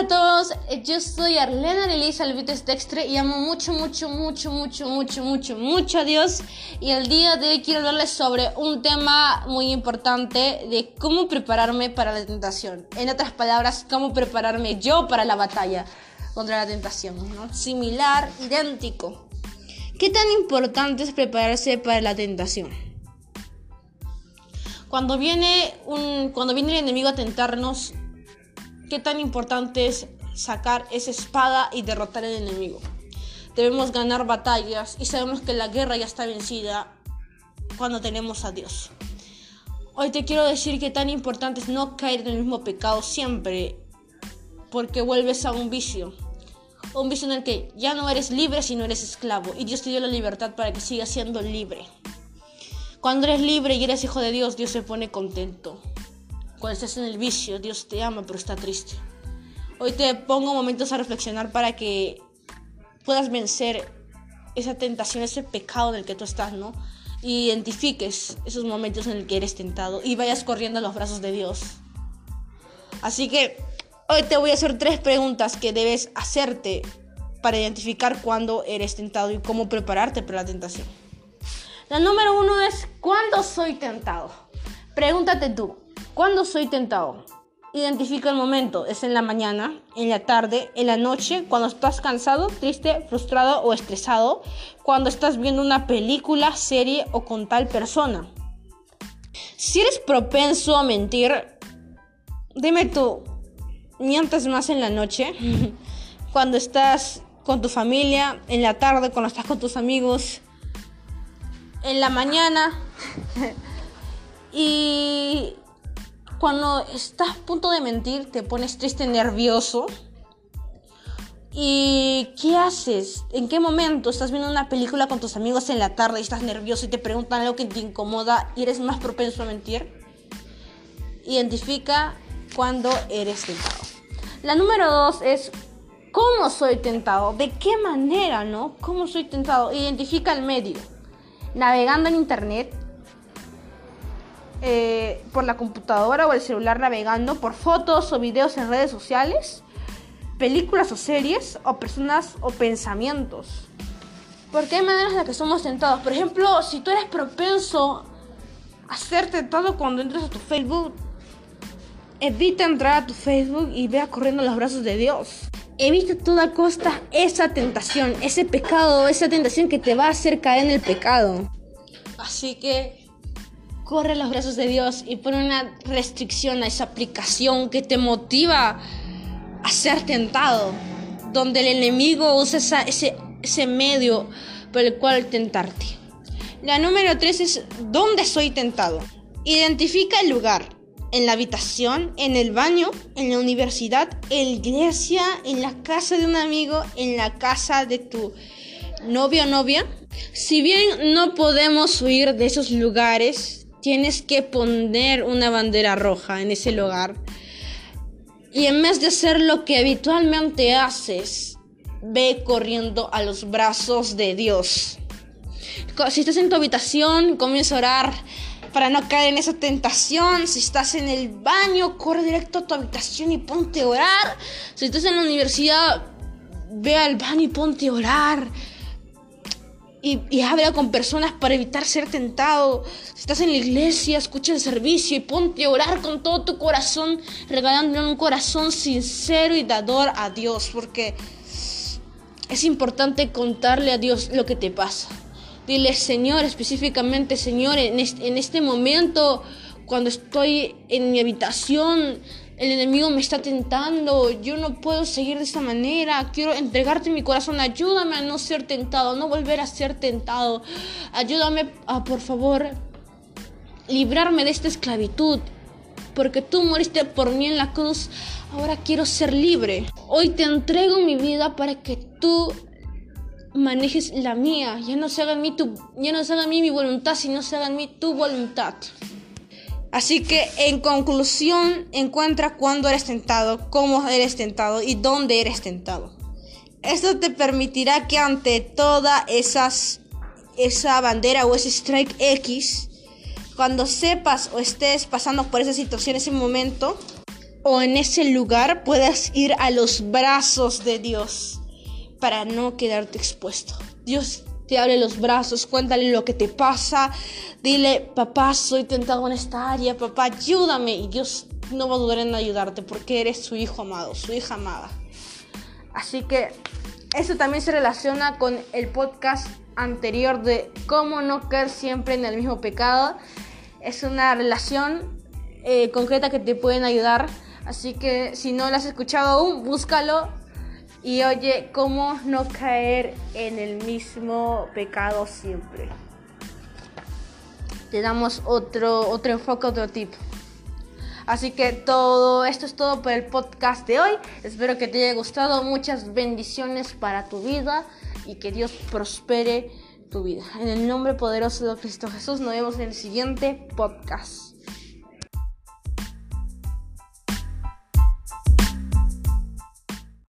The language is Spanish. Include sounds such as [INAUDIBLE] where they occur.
Hola a todos, yo soy Arlena Lelisa Alvites Dextre y amo mucho, mucho, mucho, mucho, mucho, mucho, mucho a Dios. Y el día de hoy quiero hablarles sobre un tema muy importante de cómo prepararme para la tentación. En otras palabras, cómo prepararme yo para la batalla contra la tentación. ¿no? Similar, idéntico. ¿Qué tan importante es prepararse para la tentación? Cuando viene, un, cuando viene el enemigo a tentarnos, qué tan importante es sacar esa espada y derrotar al enemigo. Debemos ganar batallas y sabemos que la guerra ya está vencida cuando tenemos a Dios. Hoy te quiero decir que tan importante es no caer en el mismo pecado siempre, porque vuelves a un vicio. Un vicio en el que ya no eres libre sino eres esclavo. Y Dios te dio la libertad para que sigas siendo libre. Cuando eres libre y eres hijo de Dios, Dios se pone contento. Cuando estás en el vicio, Dios te ama, pero está triste. Hoy te pongo momentos a reflexionar para que puedas vencer esa tentación, ese pecado en el que tú estás, ¿no? Y identifiques esos momentos en el que eres tentado y vayas corriendo a los brazos de Dios. Así que hoy te voy a hacer tres preguntas que debes hacerte para identificar cuándo eres tentado y cómo prepararte para la tentación. La número uno es, ¿cuándo soy tentado? Pregúntate tú, ¿Cuándo soy tentado? Identifica el momento. Es en la mañana, en la tarde, en la noche, cuando estás cansado, triste, frustrado o estresado, cuando estás viendo una película, serie o con tal persona. Si eres propenso a mentir, dime tú, ¿mientes más en la noche? [LAUGHS] cuando estás con tu familia, en la tarde, cuando estás con tus amigos, en la mañana. [LAUGHS] y cuando estás a punto de mentir, te pones triste, nervioso. ¿Y qué haces? ¿En qué momento estás viendo una película con tus amigos en la tarde y estás nervioso y te preguntan algo que te incomoda y eres más propenso a mentir? Identifica cuando eres tentado. La número dos es cómo soy tentado, de qué manera, ¿no? ¿Cómo soy tentado? Identifica el medio. Navegando en internet, eh, por la computadora o el celular navegando por fotos o videos en redes sociales, películas o series, o personas o pensamientos. Porque hay maneras en las que somos tentados. Por ejemplo, si tú eres propenso a ser tentado cuando entras a tu Facebook, evita entrar a tu Facebook y vea corriendo los brazos de Dios. Evita a toda costa esa tentación, ese pecado, esa tentación que te va a hacer caer en el pecado. Así que corre a los brazos de Dios y pone una restricción a esa aplicación que te motiva a ser tentado, donde el enemigo usa ese, ese medio por el cual tentarte. La número 3 es ¿dónde soy tentado? Identifica el lugar. En la habitación, en el baño, en la universidad, en la iglesia, en la casa de un amigo, en la casa de tu novio o novia. Si bien no podemos huir de esos lugares, tienes que poner una bandera roja en ese lugar. Y en vez de hacer lo que habitualmente haces, ve corriendo a los brazos de Dios. Si estás en tu habitación, comienza a orar para no caer en esa tentación. Si estás en el baño, corre directo a tu habitación y ponte a orar. Si estás en la universidad, ve al baño y ponte a orar y, habla con personas para evitar ser tentado. Si estás en la iglesia, escucha el servicio y ponte a orar con todo tu corazón, regalándole un corazón sincero y dador a Dios, porque es importante contarle a Dios lo que te pasa. Dile, Señor, específicamente, Señor, en en este momento, cuando estoy en mi habitación, el enemigo me está tentando, yo no puedo seguir de esta manera, quiero entregarte mi corazón, ayúdame a no ser tentado, no volver a ser tentado, ayúdame a, por favor, librarme de esta esclavitud, porque tú moriste por mí en la cruz, ahora quiero ser libre. Hoy te entrego mi vida para que tú manejes la mía, ya no se haga en mí, tu, ya no se en mí mi voluntad, sino se haga en mí tu voluntad. Así que en conclusión, encuentra cuándo eres tentado, cómo eres tentado y dónde eres tentado. Esto te permitirá que ante toda esas, esa bandera o ese strike X, cuando sepas o estés pasando por esa situación, ese momento, o en ese lugar puedas ir a los brazos de Dios para no quedarte expuesto. Dios te abre los brazos, cuéntale lo que te pasa, dile, papá, soy tentado en esta área, papá, ayúdame. Y Dios no va a dudar en ayudarte porque eres su hijo amado, su hija amada. Así que eso también se relaciona con el podcast anterior de cómo no caer siempre en el mismo pecado. Es una relación eh, concreta que te pueden ayudar. Así que si no lo has escuchado aún, búscalo y oye cómo no caer en el mismo pecado siempre. Te damos otro, otro enfoque, otro tip. Así que todo esto es todo por el podcast de hoy. Espero que te haya gustado. Muchas bendiciones para tu vida y que Dios prospere tu vida. En el nombre poderoso de Cristo Jesús nos vemos en el siguiente podcast.